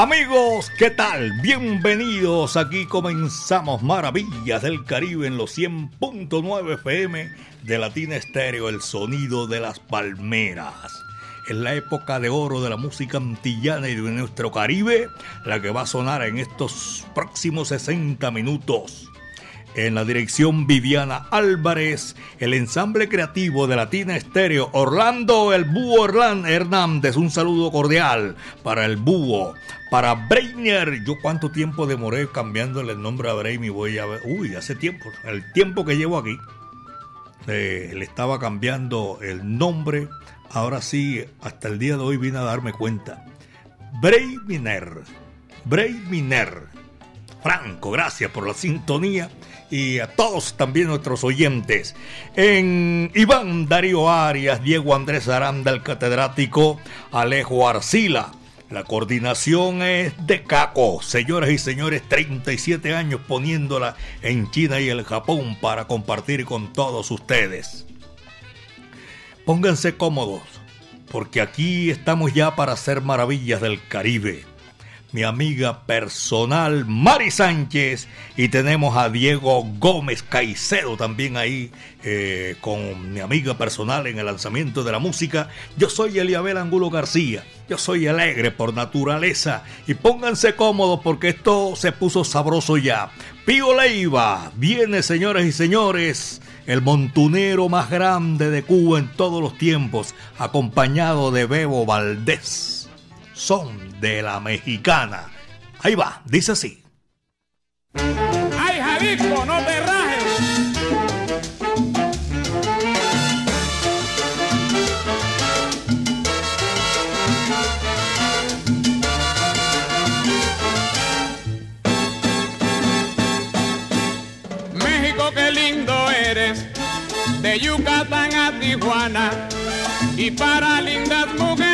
Amigos, ¿qué tal? Bienvenidos. Aquí comenzamos Maravillas del Caribe en los 100.9 FM de Latina Estéreo, el sonido de las palmeras. En la época de oro de la música antillana y de nuestro Caribe, la que va a sonar en estos próximos 60 minutos. En la dirección Viviana Álvarez, el ensamble creativo de Latina Estéreo, Orlando el Búho Hernández, un saludo cordial para el Búho, para Breiner. Yo cuánto tiempo demoré cambiándole el nombre a Breiner, voy a uy, hace tiempo, el tiempo que llevo aquí, eh, le estaba cambiando el nombre, ahora sí, hasta el día de hoy vine a darme cuenta. Breiner, Breiner. Franco, gracias por la sintonía y a todos también nuestros oyentes. En Iván Darío Arias, Diego Andrés Aranda, el catedrático Alejo Arcila. La coordinación es de Caco, señoras y señores, 37 años poniéndola en China y el Japón para compartir con todos ustedes. Pónganse cómodos, porque aquí estamos ya para hacer maravillas del Caribe mi amiga personal Mari Sánchez y tenemos a Diego Gómez Caicedo también ahí eh, con mi amiga personal en el lanzamiento de la música. Yo soy Eliabel Angulo García, yo soy alegre por naturaleza y pónganse cómodos porque esto se puso sabroso ya. Pío Leiva viene señores y señores el montunero más grande de Cuba en todos los tiempos, acompañado de Bebo Valdés son de la mexicana. Ahí va, dice así. ¡Ay, Jalisco, no te rajes! De Yucatán a Tijuana, y para lindas mujeres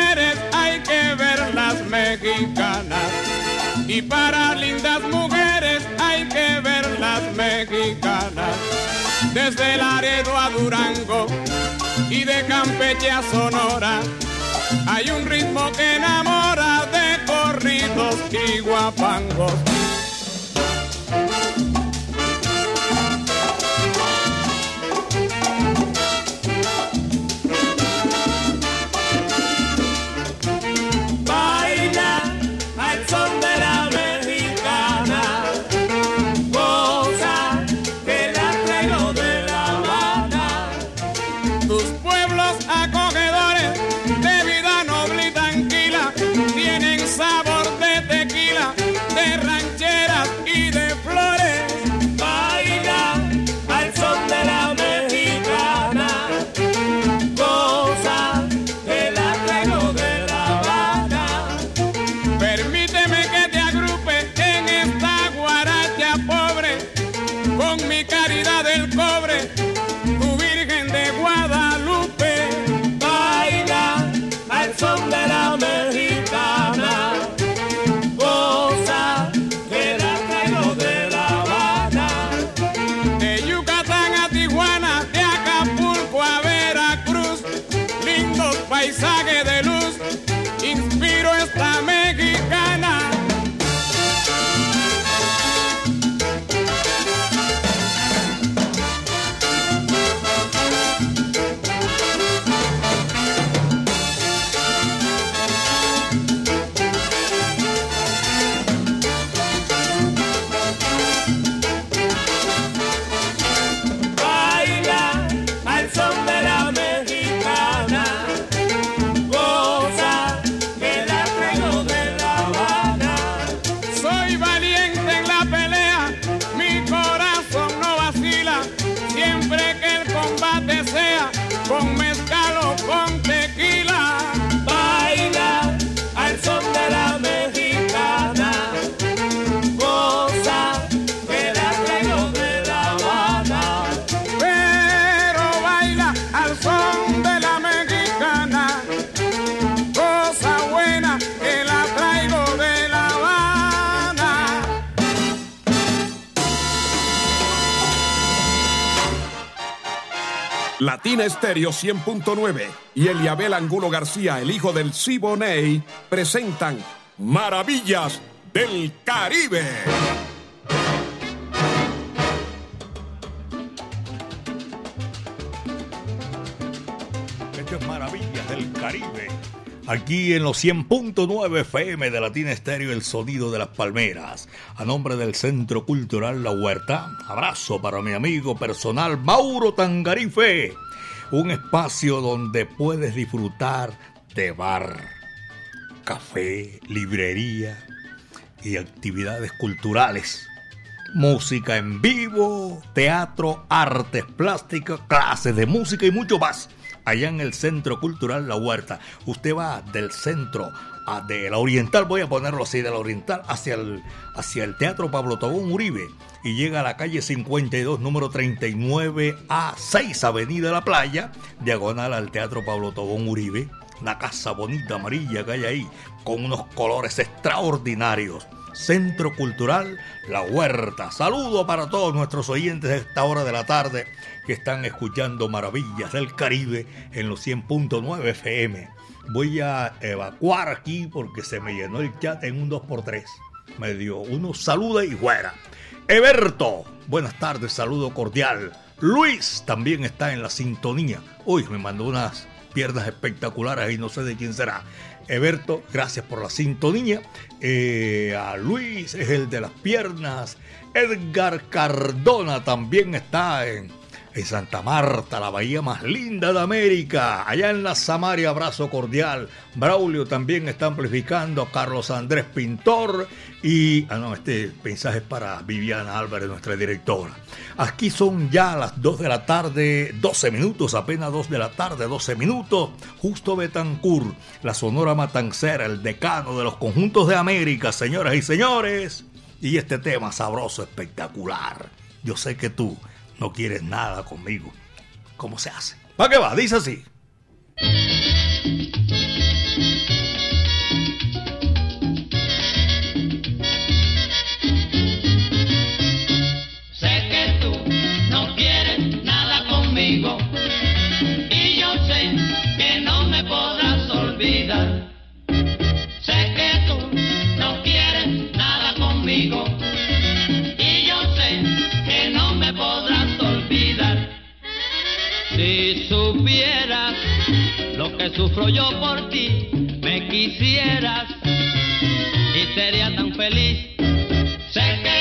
Y para lindas mujeres hay que ver las mexicanas. Desde Laredo a Durango y de Campeche a Sonora. Hay un ritmo que enamora de corridos y guapangos. Latina Estéreo 100.9 y Eliabel Angulo García, el hijo del Siboney, presentan Maravillas del Caribe. Esto es Maravillas del Caribe. Aquí en los 100.9 FM de Latina Estéreo, el sonido de las palmeras. A nombre del Centro Cultural La Huerta, abrazo para mi amigo personal Mauro Tangarife. Un espacio donde puedes disfrutar de bar, café, librería y actividades culturales. Música en vivo, teatro, artes plásticas, clases de música y mucho más allá en el Centro Cultural La Huerta. Usted va del centro a de la Oriental, voy a ponerlo así, de la Oriental hacia el, hacia el Teatro Pablo Tobón Uribe y llega a la calle 52, número 39 a 6, Avenida La Playa, diagonal al Teatro Pablo Tobón Uribe. Una casa bonita amarilla que hay ahí, con unos colores extraordinarios. Centro Cultural La Huerta. Saludo para todos nuestros oyentes de esta hora de la tarde que están escuchando Maravillas del Caribe en los 100.9 FM. Voy a evacuar aquí porque se me llenó el chat en un 2x3. Me dio uno saluda y fuera. Eberto, buenas tardes, saludo cordial. Luis también está en la sintonía. Uy, me mandó unas piernas espectaculares y no sé de quién será. Eberto, gracias por la sintonía. Eh, a Luis es el de las piernas. Edgar Cardona también está en, en, Santa Marta, la bahía más linda de América. Allá en la Samaria, abrazo cordial. Braulio también está amplificando. Carlos Andrés Pintor. Y, ah, no, este mensaje es para Viviana Álvarez, nuestra directora. Aquí son ya las 2 de la tarde, 12 minutos, apenas 2 de la tarde, 12 minutos. Justo Betancourt, la Sonora Matancera, el decano de los conjuntos de América, señoras y señores. Y este tema sabroso, espectacular. Yo sé que tú no quieres nada conmigo. ¿Cómo se hace? ¿Para qué va? Dice así. Lo que sufro yo por ti, me quisieras y sería tan feliz. Sé que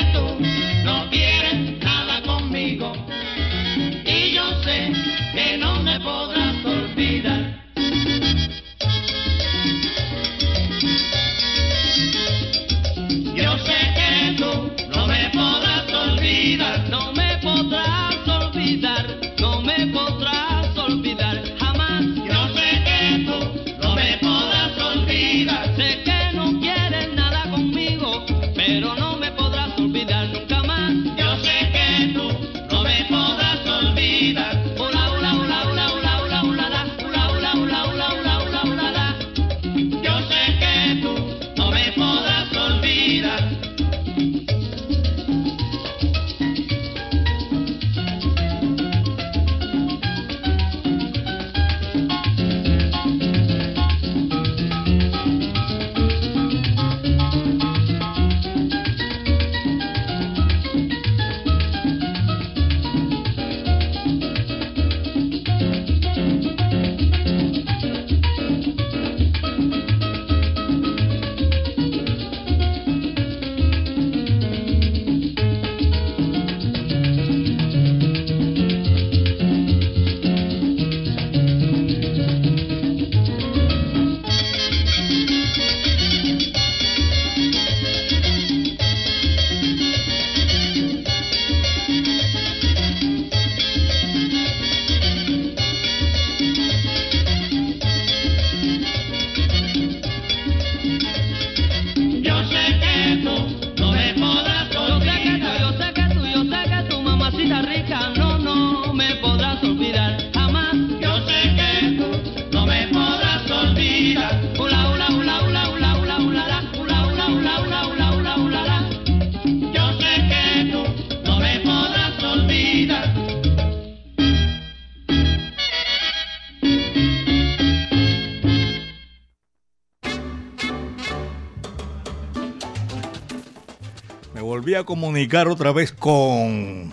volví a comunicar otra vez con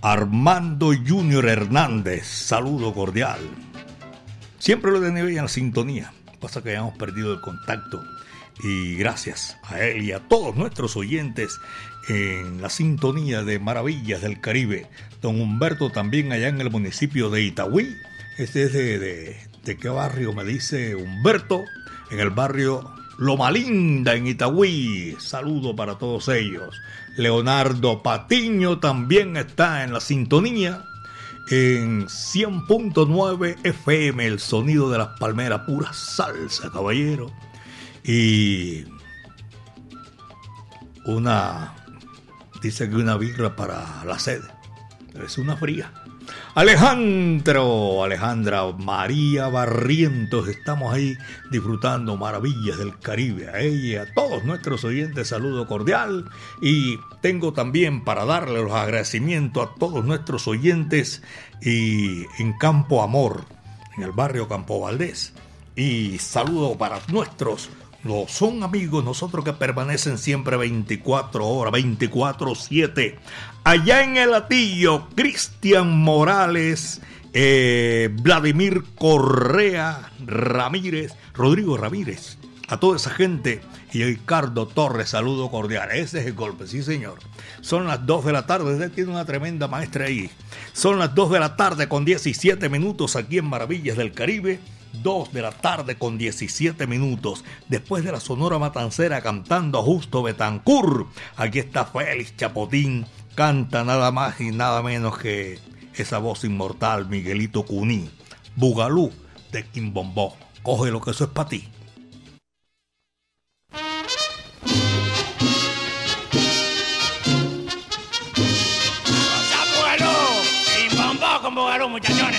Armando Junior Hernández. Saludo cordial. Siempre lo he en la sintonía. Pasa que hayamos perdido el contacto. Y gracias a él y a todos nuestros oyentes en la sintonía de Maravillas del Caribe. Don Humberto también allá en el municipio de Itagüí. Este es de, de qué barrio me dice Humberto. En el barrio Loma Linda en Itagüí. Saludo para todos ellos. Leonardo Patiño también está en la sintonía. En 100.9 FM, el sonido de las palmeras, pura salsa, caballero. Y una, dice que una birra para la sed. Es una fría. Alejandro, Alejandra María Barrientos, estamos ahí disfrutando maravillas del Caribe. A ella a todos nuestros oyentes, saludo cordial. Y tengo también para darle los agradecimientos a todos nuestros oyentes y en Campo Amor, en el barrio Campo Valdés. Y saludo para nuestros son amigos nosotros que permanecen siempre 24 horas, 24-7. Allá en el latillo, Cristian Morales, eh, Vladimir Correa Ramírez, Rodrigo Ramírez, a toda esa gente y Ricardo Torres, saludo cordial. Ese es el golpe, sí señor. Son las 2 de la tarde, usted tiene una tremenda maestra ahí. Son las 2 de la tarde con 17 minutos aquí en Maravillas del Caribe. 2 de la tarde con 17 minutos. Después de la Sonora Matancera cantando a Justo Betancur. Aquí está Félix Chapotín. Canta nada más y nada menos que esa voz inmortal, Miguelito Cuní. Bugalú de Quimbombó. Coge lo que eso es para ti. Bugalú, muchachones.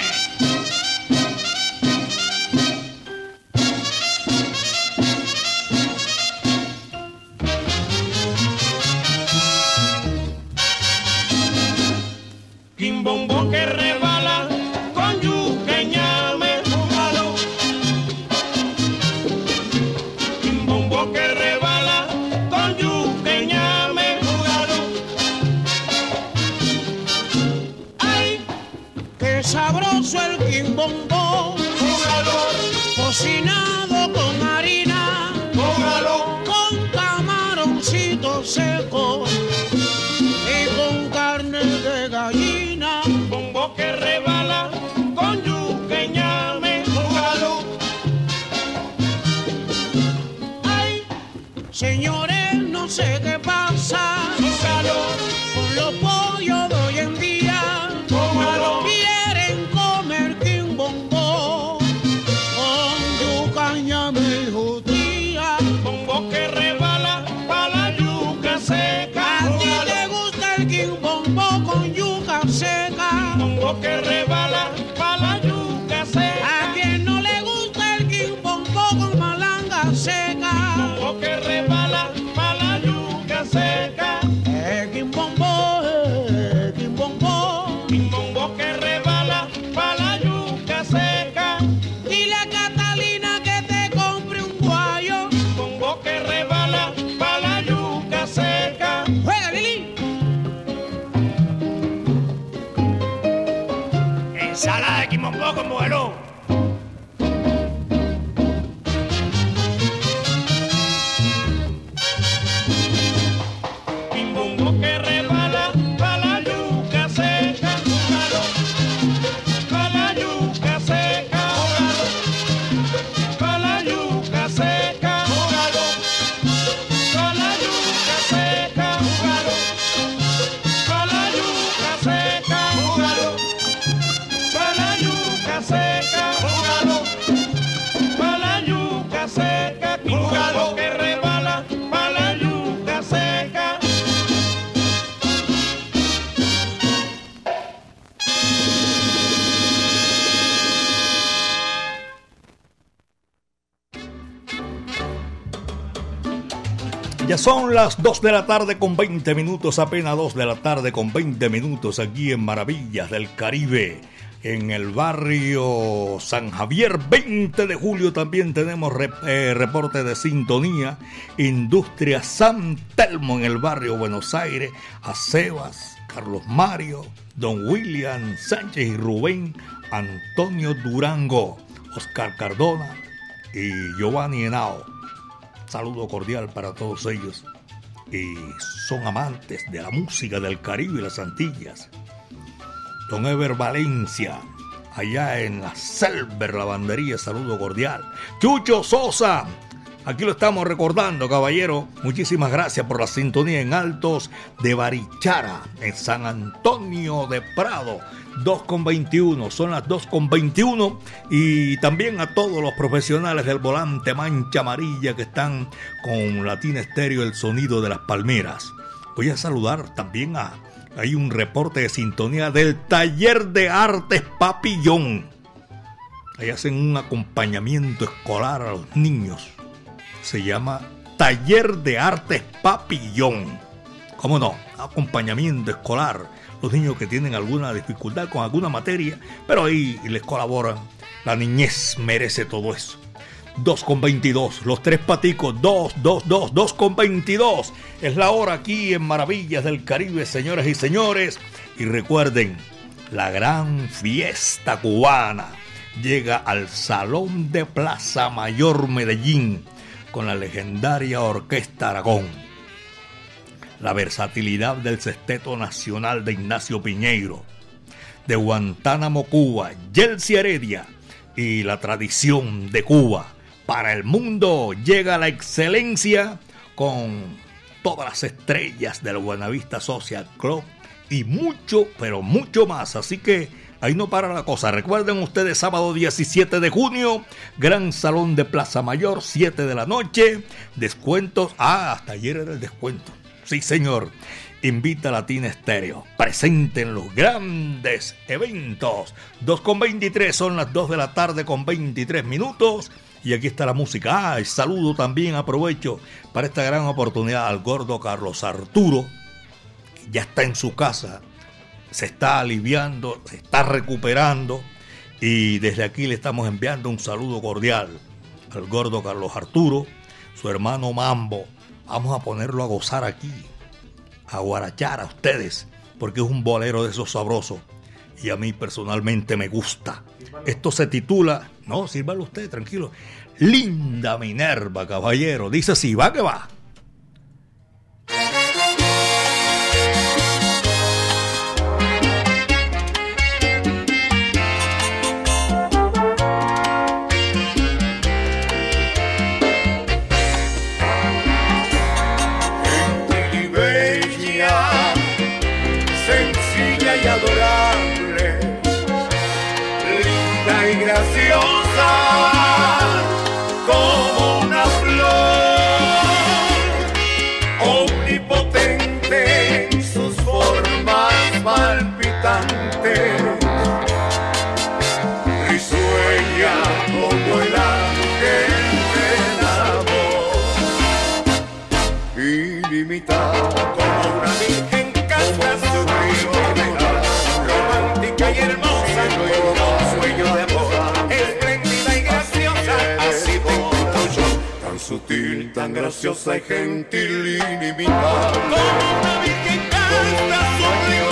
Ya son las 2 de la tarde con 20 minutos, apenas 2 de la tarde con 20 minutos aquí en Maravillas del Caribe. En el barrio San Javier, 20 de julio, también tenemos eh, reporte de sintonía. Industria San Telmo en el barrio Buenos Aires. A Sebas, Carlos Mario, Don William Sánchez y Rubén Antonio Durango, Oscar Cardona y Giovanni Henao. Saludo cordial para todos ellos. Y son amantes de la música del Caribe y las Antillas. Don Ever Valencia, allá en la Selver Lavandería, saludo cordial. Chucho Sosa, aquí lo estamos recordando, caballero. Muchísimas gracias por la sintonía en Altos de Barichara, en San Antonio de Prado. 2.21, son las 2.21 y también a todos los profesionales del volante mancha amarilla que están con Latina Estéreo el sonido de las palmeras. Voy a saludar también a hay un reporte de sintonía del taller de artes Papillón. Ahí hacen un acompañamiento escolar a los niños. Se llama Taller de Artes Papillón. ¿Cómo no? Acompañamiento escolar. Los niños que tienen alguna dificultad con alguna materia, pero ahí les colaboran. La niñez merece todo eso. 2 con 22. Los tres paticos, 2, 2, 2, 2 con 22. Es la hora aquí en Maravillas del Caribe, señoras y señores. Y recuerden, la gran fiesta cubana llega al Salón de Plaza Mayor Medellín con la legendaria Orquesta Aragón. La versatilidad del Sexteto Nacional de Ignacio Piñeiro, de Guantánamo, Cuba, Yelsi Heredia y la tradición de Cuba para el mundo llega la excelencia con todas las estrellas del Buenavista Social Club y mucho, pero mucho más. Así que ahí no para la cosa. Recuerden ustedes, sábado 17 de junio, Gran Salón de Plaza Mayor, 7 de la noche. Descuentos. Ah, hasta ayer era el descuento. Sí, señor. Invita a Latina Estéreo. Presenten los grandes eventos. 2 con 23 son las 2 de la tarde con 23 minutos. Y aquí está la música. Ah, saludo también, aprovecho para esta gran oportunidad al gordo Carlos Arturo. ya está en su casa, se está aliviando, se está recuperando. Y desde aquí le estamos enviando un saludo cordial al gordo Carlos Arturo, su hermano Mambo. Vamos a ponerlo a gozar aquí, a guarachar a ustedes, porque es un bolero de esos sabrosos. Y a mí personalmente me gusta. Esto se titula, no, sírvalo usted, tranquilo. Linda Minerva, caballero. Dice así, va que va. Tan graciosa y gentil ilimitada. Como una virgen casta, sublime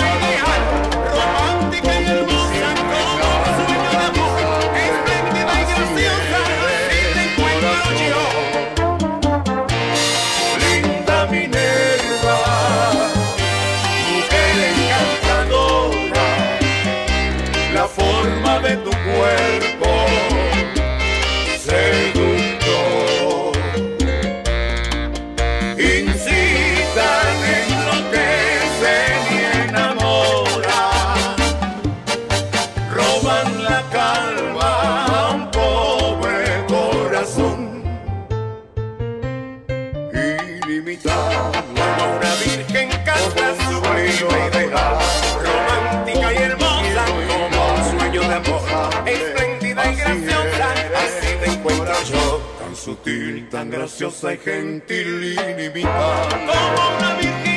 tan graciosa y gentil, ilimitada. Como una virgen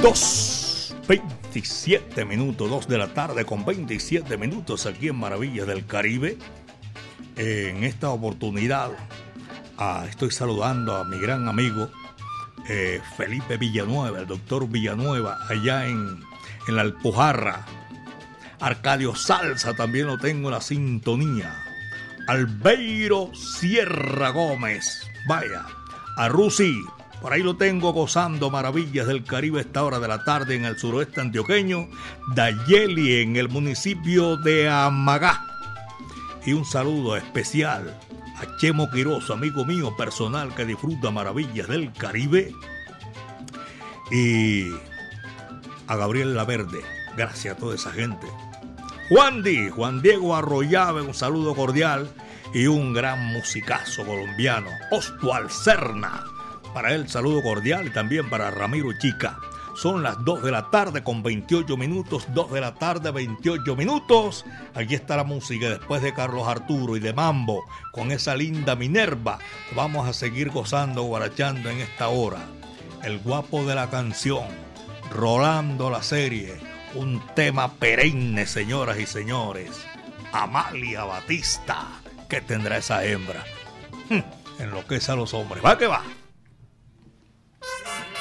2, 27 minutos, 2 de la tarde con 27 minutos aquí en Maravillas del Caribe. En esta oportunidad ah, estoy saludando a mi gran amigo eh, Felipe Villanueva, el doctor Villanueva, allá en, en la Alpujarra. Arcadio Salsa también lo tengo en la sintonía. Albeiro Sierra Gómez, vaya. A Rusi, por ahí lo tengo gozando maravillas del Caribe esta hora de la tarde en el suroeste antioqueño. Dayeli en el municipio de Amagá. Y un saludo especial a Chemo Quiroz, amigo mío personal que disfruta maravillas del Caribe. Y a Gabriel Laverde. Gracias a toda esa gente. Juan Di, Juan Diego Arroyave, un saludo cordial y un gran musicazo colombiano, Ostual Serna. Para él, saludo cordial y también para Ramiro Chica. Son las 2 de la tarde con 28 minutos, 2 de la tarde 28 minutos. Aquí está la música después de Carlos Arturo y de Mambo con esa linda Minerva. Vamos a seguir gozando, guarachando en esta hora. El guapo de la canción, Rolando la serie, un tema perenne, señoras y señores. Amalia Batista, que tendrá esa hembra. Hmm, enloquece a los hombres. Va que va. Stop.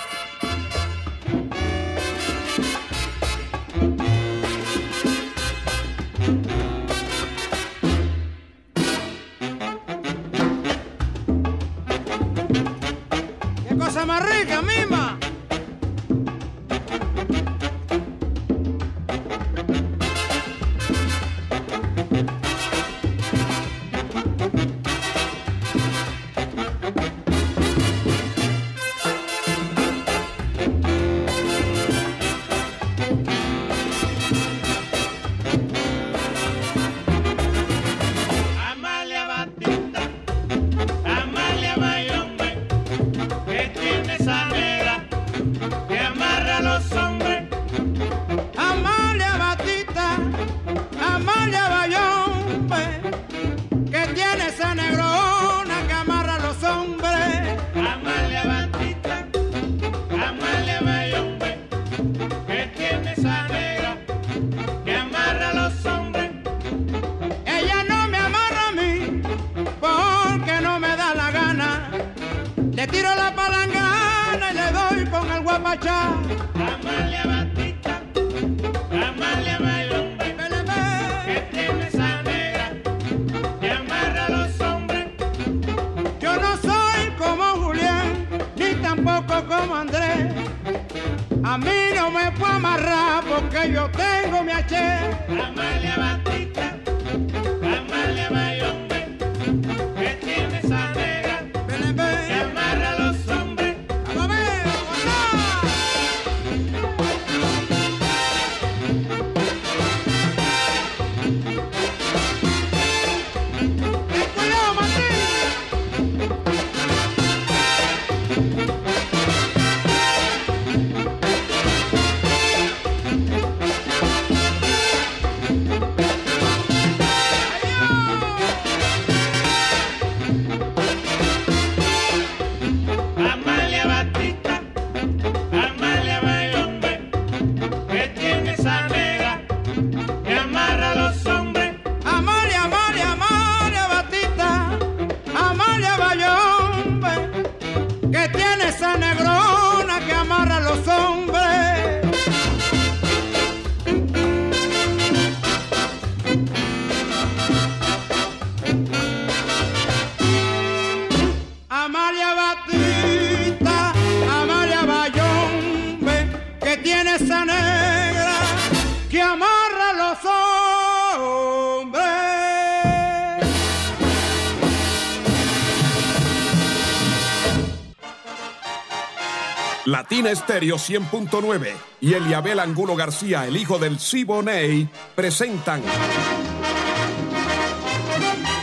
Estéreo 100.9 y Eliabel Angulo García, el hijo del Siboney, presentan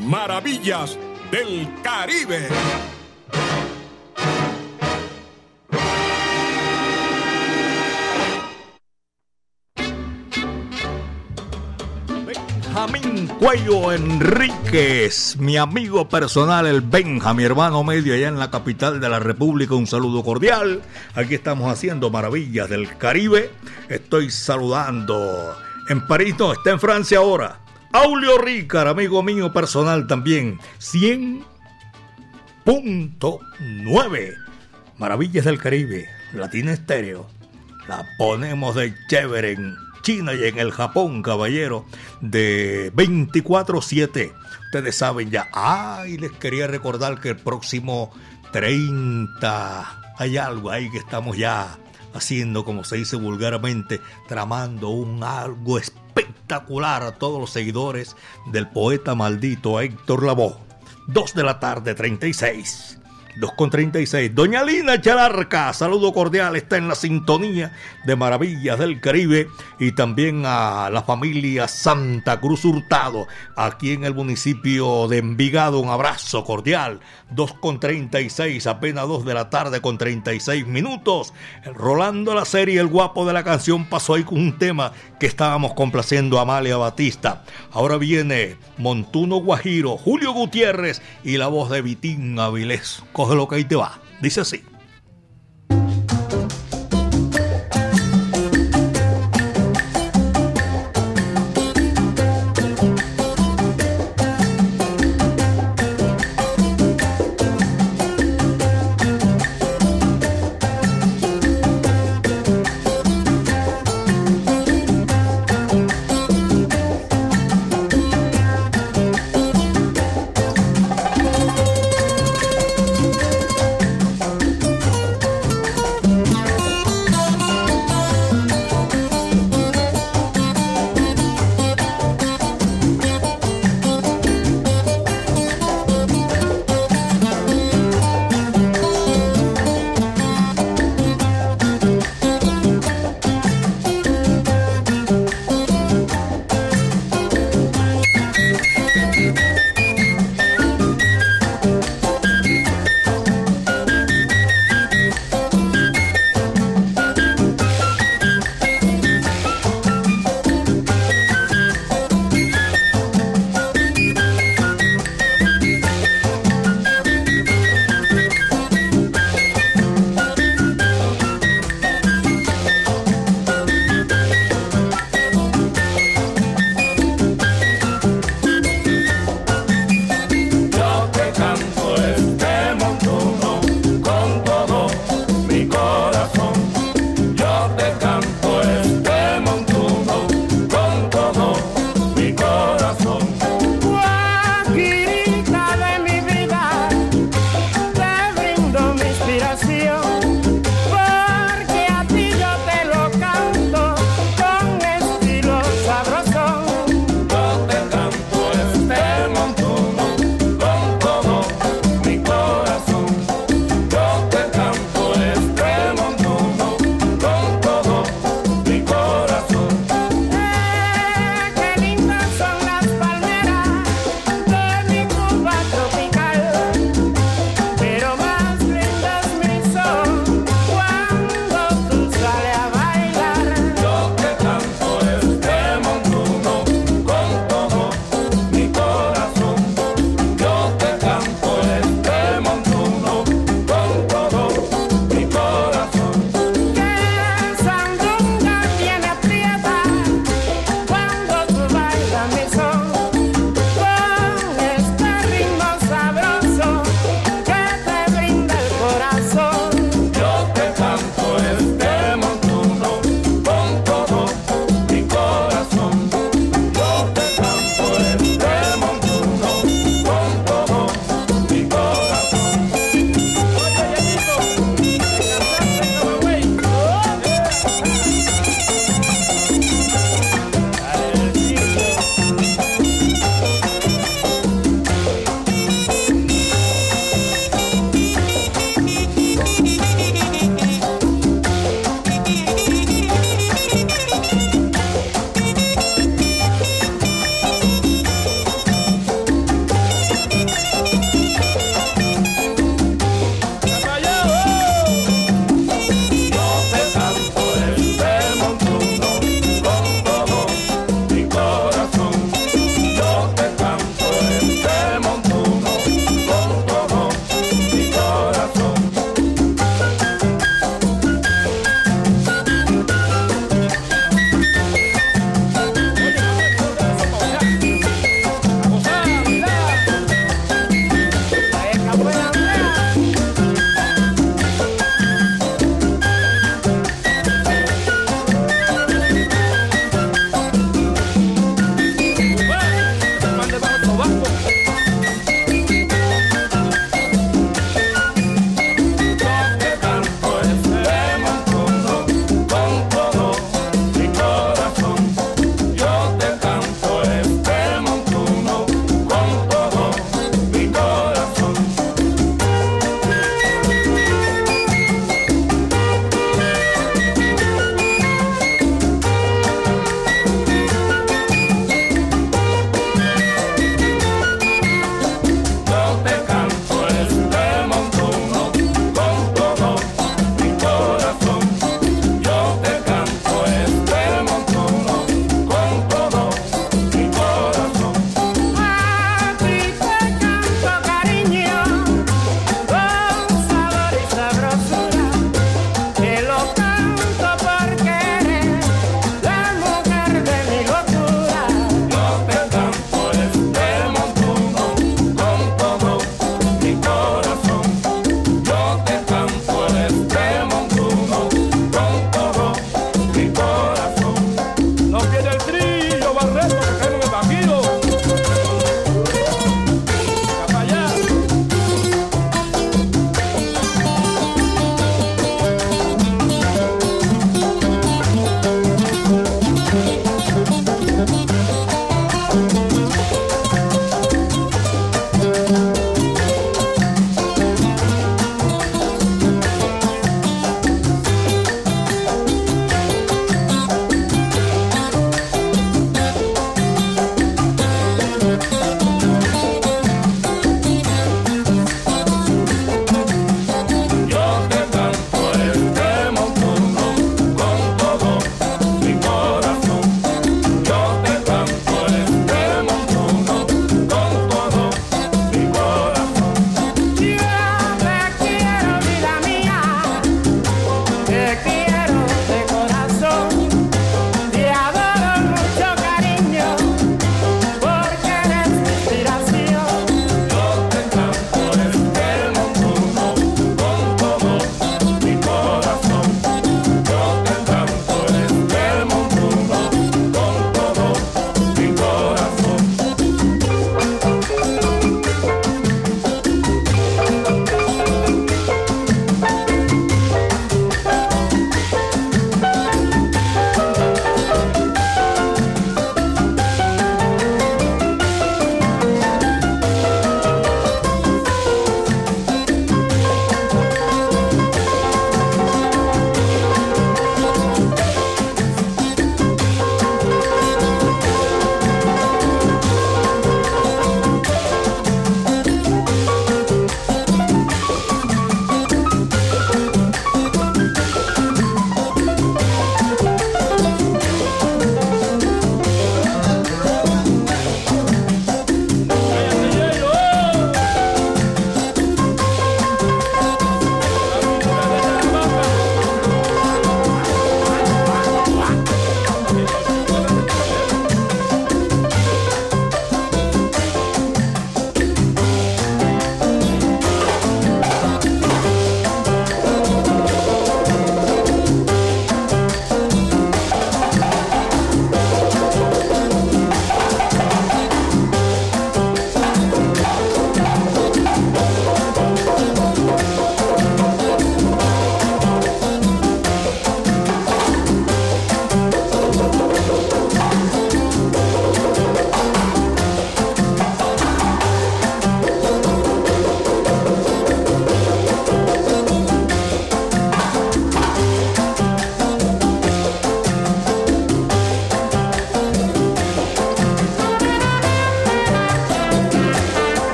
Maravillas del Caribe. Benjamín Cuello Mi amigo personal, el Benja, mi hermano medio allá en la capital de la República. Un saludo cordial. Aquí estamos haciendo maravillas del Caribe. Estoy saludando en París, no, está en Francia ahora. Aulio Rícar, amigo mío personal también. 100.9. Maravillas del Caribe, Latina Estéreo. La ponemos de chévere China y en el Japón, caballero, de 24-7. Ustedes saben ya. Ay, les quería recordar que el próximo 30 hay algo ahí que estamos ya haciendo, como se dice vulgarmente, tramando un algo espectacular a todos los seguidores del poeta maldito Héctor Lavoe. 2 de la tarde, 36. 2 con 36. Doña Lina Chalarca, saludo cordial, está en la sintonía de Maravillas del Caribe y también a la familia Santa Cruz Hurtado, aquí en el municipio de Envigado. Un abrazo cordial. 2 con 36, apenas 2 de la tarde con 36 minutos. Rolando la serie, el guapo de la canción pasó ahí con un tema que estábamos complaciendo a Amalia Batista. Ahora viene Montuno Guajiro, Julio Gutiérrez y la voz de Vitín Avilés coge lo que ahí te va. Dice así.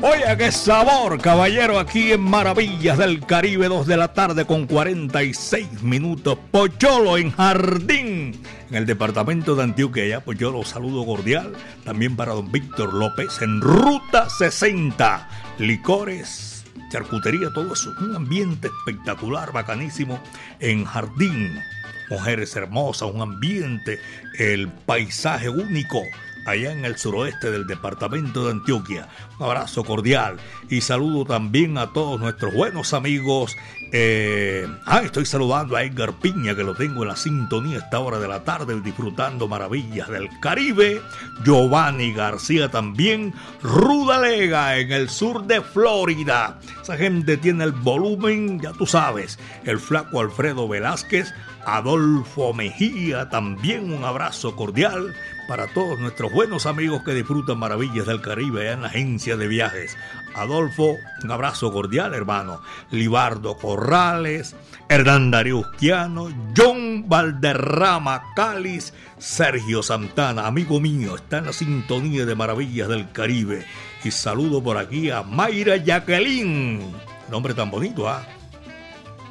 Oye, qué sabor, caballero, aquí en Maravillas del Caribe, 2 de la tarde con 46 minutos. Pocholo en Jardín, en el departamento de Antioquia. Ya, Pocholo, saludo cordial. También para don Víctor López en Ruta 60. Licores, charcutería, todo eso. Un ambiente espectacular, bacanísimo en Jardín. Mujeres hermosas, un ambiente, el paisaje único allá en el suroeste del departamento de Antioquia. Un abrazo cordial y saludo también a todos nuestros buenos amigos. Eh, ah, estoy saludando a Edgar Piña, que lo tengo en la sintonía a esta hora de la tarde, disfrutando maravillas del Caribe. Giovanni García también. Rudalega en el sur de Florida. Esa gente tiene el volumen, ya tú sabes. El flaco Alfredo Velázquez. Adolfo Mejía, también un abrazo cordial para todos nuestros buenos amigos que disfrutan maravillas del Caribe en la agencia de viajes. Adolfo, un abrazo cordial, hermano. Libardo Corrales, Hernán Dariusquiano, John Valderrama Cáliz, Sergio Santana, amigo mío, está en la sintonía de maravillas del Caribe. Y saludo por aquí a Mayra Jacqueline. Nombre tan bonito, ¿ah?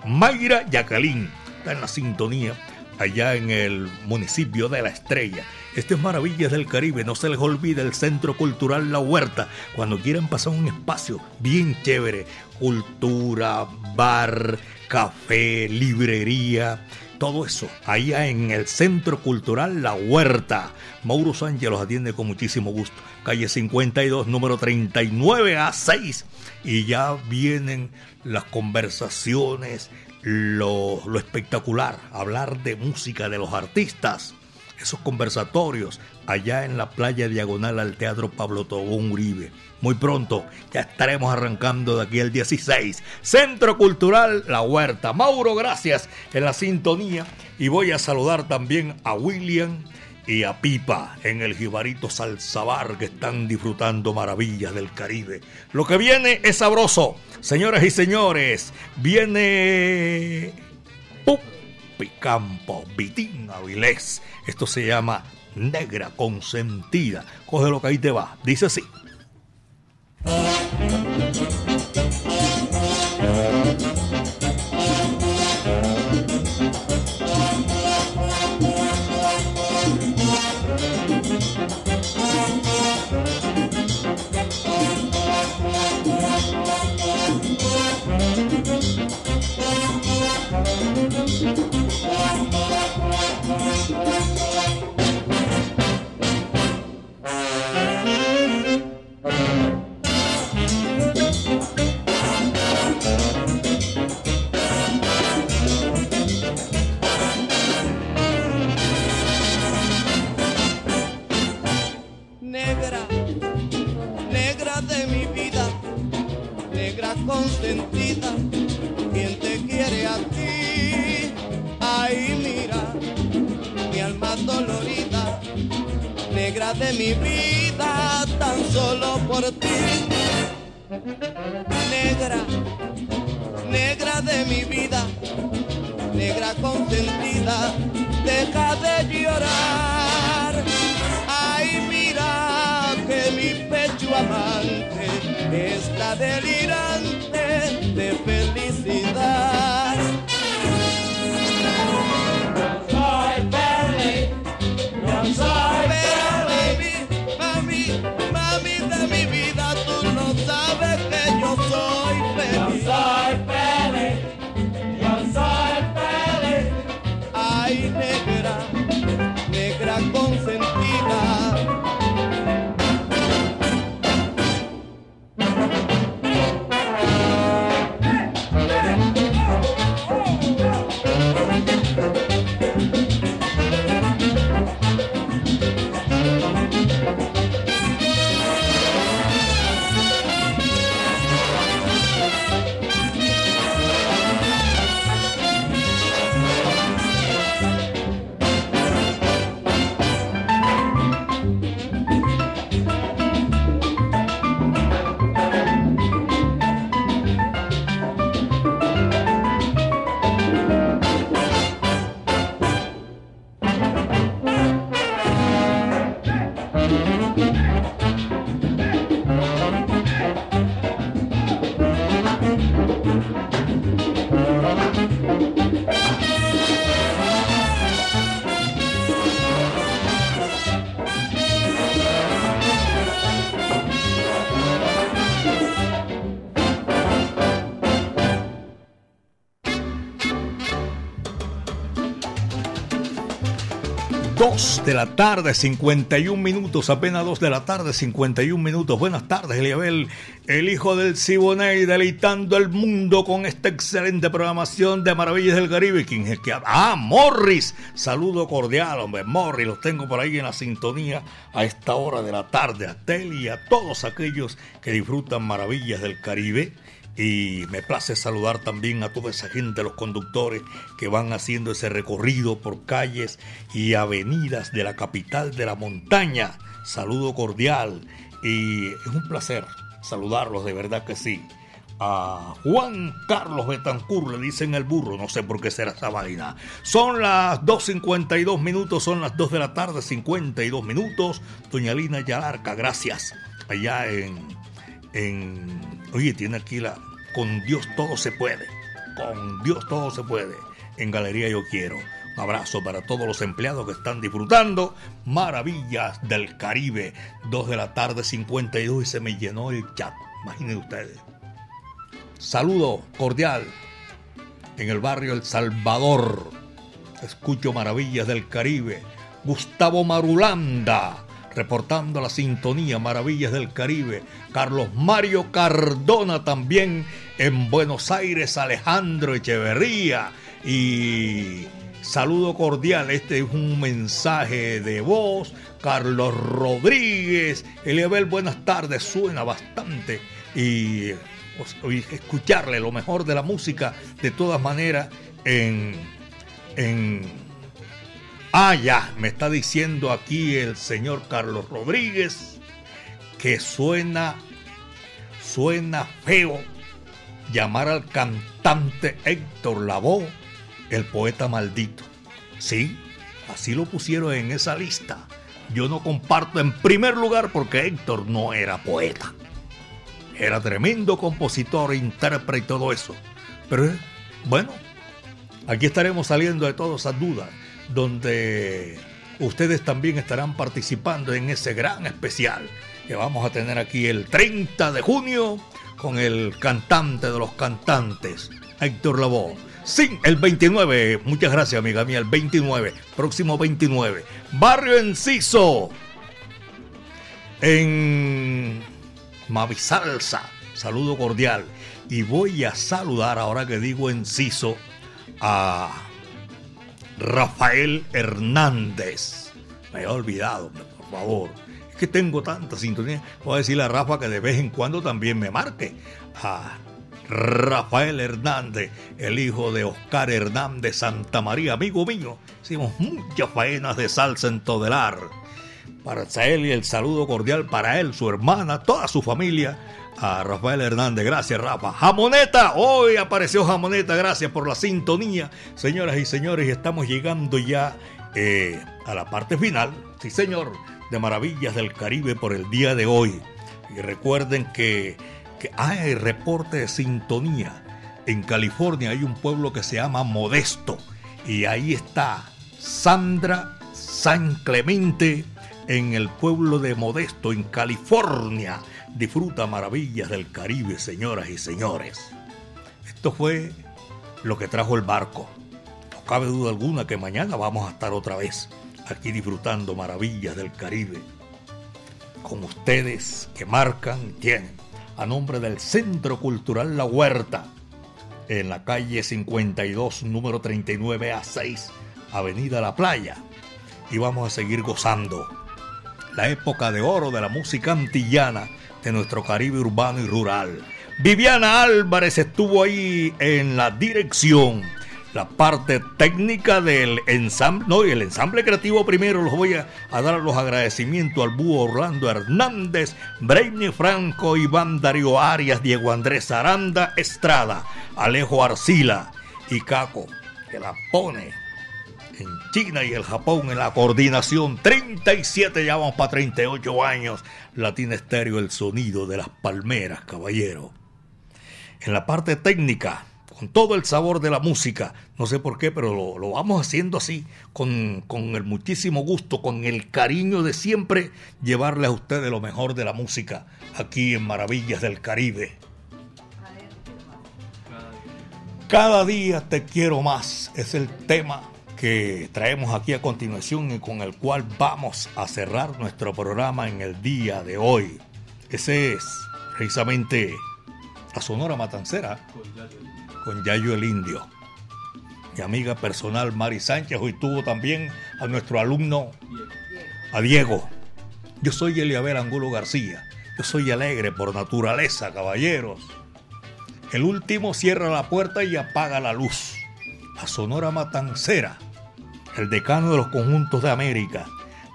Mayra Jacqueline está en la sintonía allá en el municipio de La Estrella. Este es Maravillas del Caribe, no se les olvide el Centro Cultural La Huerta. Cuando quieran pasar un espacio bien chévere, cultura, bar, café, librería, todo eso, allá en el Centro Cultural La Huerta. Mauro Sánchez los atiende con muchísimo gusto. Calle 52, número 39 a 6. Y ya vienen las conversaciones, lo, espectacular, hablar de música, de los artistas esos conversatorios allá en la playa diagonal al Teatro Pablo Tobón Uribe. Muy pronto ya estaremos arrancando de aquí el 16. Centro Cultural La Huerta. Mauro, gracias en la sintonía. Y voy a saludar también a William y a Pipa en el Jibarito Salsabar que están disfrutando maravillas del Caribe. Lo que viene es sabroso. Señoras y señores, viene... Picampo, Vitín Avilés. Esto se llama Negra Consentida. Coge lo que ahí te va. Dice así. De mi vida tan solo por ti. Negra, negra de mi vida, negra consentida, deja de llorar. Ay, mira que mi pecho amante está delirante de felicidad. 2 de la tarde, 51 minutos, apenas 2 de la tarde, 51 minutos. Buenas tardes, Eliabel, el hijo del Siboney, deleitando el mundo con esta excelente programación de Maravillas del Caribe. ¿Quién es que? Ah, Morris. Saludo cordial, hombre. Morris, los tengo por ahí en la sintonía a esta hora de la tarde. A Teli y a todos aquellos que disfrutan Maravillas del Caribe. Y me place saludar también a toda esa gente, los conductores que van haciendo ese recorrido por calles y avenidas de la capital de la montaña. Saludo cordial y es un placer saludarlos, de verdad que sí. A Juan Carlos Betancur le dicen el burro, no sé por qué será esa vaina. Son las 2.52 minutos, son las 2 de la tarde, 52 minutos. Doña Lina Yalarca, gracias. Allá en, en... Oye, tiene aquí la, con Dios todo se puede. Con Dios todo se puede. En Galería Yo Quiero. Un abrazo para todos los empleados que están disfrutando. Maravillas del Caribe. 2 de la tarde, 52 y se me llenó el chat. Imaginen ustedes. Saludo cordial en el barrio El Salvador. Escucho Maravillas del Caribe. Gustavo Marulanda reportando la sintonía Maravillas del Caribe. Carlos Mario Cardona también en Buenos Aires, Alejandro Echeverría y saludo cordial. Este es un mensaje de voz. Carlos Rodríguez, Eliabel, buenas tardes, suena bastante y escucharle lo mejor de la música de todas maneras en, en Ah, ya, me está diciendo aquí el señor Carlos Rodríguez que suena, suena feo llamar al cantante Héctor Lavoe el poeta maldito. Sí, así lo pusieron en esa lista. Yo no comparto en primer lugar porque Héctor no era poeta. Era tremendo compositor, intérprete y todo eso. Pero bueno, aquí estaremos saliendo de todas esas dudas donde ustedes también estarán participando en ese gran especial que vamos a tener aquí el 30 de junio con el cantante de los cantantes, Héctor Lavoe. Sí, el 29, muchas gracias amiga mía, el 29, próximo 29. Barrio Enciso, en Mavisalsa, saludo cordial. Y voy a saludar, ahora que digo Enciso, a Rafael Hernández. Me he olvidado, por favor. Que tengo tanta sintonía. Voy a decirle a Rafa que de vez en cuando también me marque. A Rafael Hernández, el hijo de Oscar Hernández Santa María, amigo mío. Hicimos muchas faenas de salsa en Todelar. Para y el saludo cordial para él, su hermana, toda su familia a Rafael Hernández. Gracias, Rafa. Jamoneta, hoy apareció Jamoneta. Gracias por la sintonía. Señoras y señores, estamos llegando ya eh, a la parte final, sí, señor, de Maravillas del Caribe por el día de hoy. Y recuerden que, hay reporte de sintonía. En California hay un pueblo que se llama Modesto. Y ahí está Sandra San Clemente en el pueblo de Modesto, en California. Disfruta maravillas del Caribe, señoras y señores. Esto fue lo que trajo el barco. No cabe duda alguna que mañana vamos a estar otra vez aquí disfrutando maravillas del Caribe. Con ustedes que marcan, tienen, a nombre del Centro Cultural La Huerta, en la calle 52, número 39 a 6, Avenida La Playa. Y vamos a seguir gozando la época de oro de la música antillana de nuestro Caribe urbano y rural. Viviana Álvarez estuvo ahí en la dirección, la parte técnica del ensamble, no, el ensamble creativo primero los voy a, dar los agradecimientos al búho Orlando Hernández, Brainy Franco, Iván Darío Arias, Diego Andrés Aranda Estrada, Alejo Arcila y Caco, que la pone en China y el Japón en la coordinación. 37, ya vamos para 38 años. Latina Estéreo, el sonido de las palmeras, caballero. En la parte técnica, con todo el sabor de la música, no sé por qué, pero lo, vamos haciendo así, con, con, el muchísimo gusto, con el cariño de siempre llevarle a ustedes lo mejor de la música aquí en Maravillas del Caribe. Cada día te quiero más, es el tema que traemos aquí a continuación y con el cual vamos a cerrar nuestro programa en el día de hoy. Ese es precisamente la Sonora Matancera con Yayo el Indio. Mi amiga personal Mari Sánchez hoy tuvo también a nuestro alumno, a Diego. Yo soy Eliabel Angulo García. Yo soy alegre por naturaleza, caballeros. El último cierra la puerta y apaga la luz. La Sonora Matancera el decano de los conjuntos de América.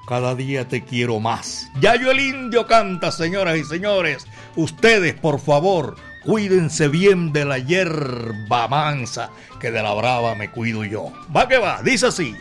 Cada día te quiero más. Yayo el Indio canta, señoras y señores. Ustedes, por favor, cuídense bien de la hierba mansa, que de la brava me cuido yo. Va que va, dice así.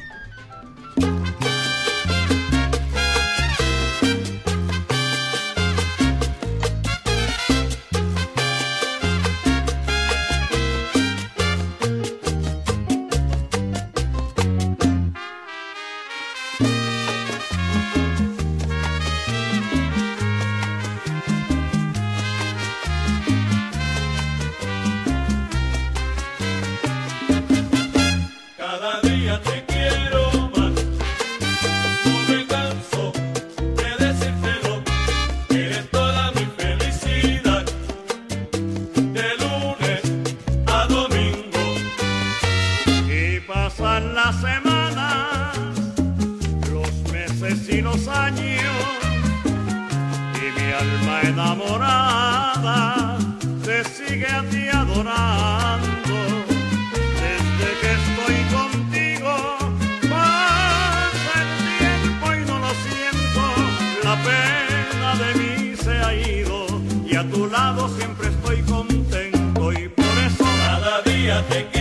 a tu lado siempre estoy contento y por eso cada día te quiero.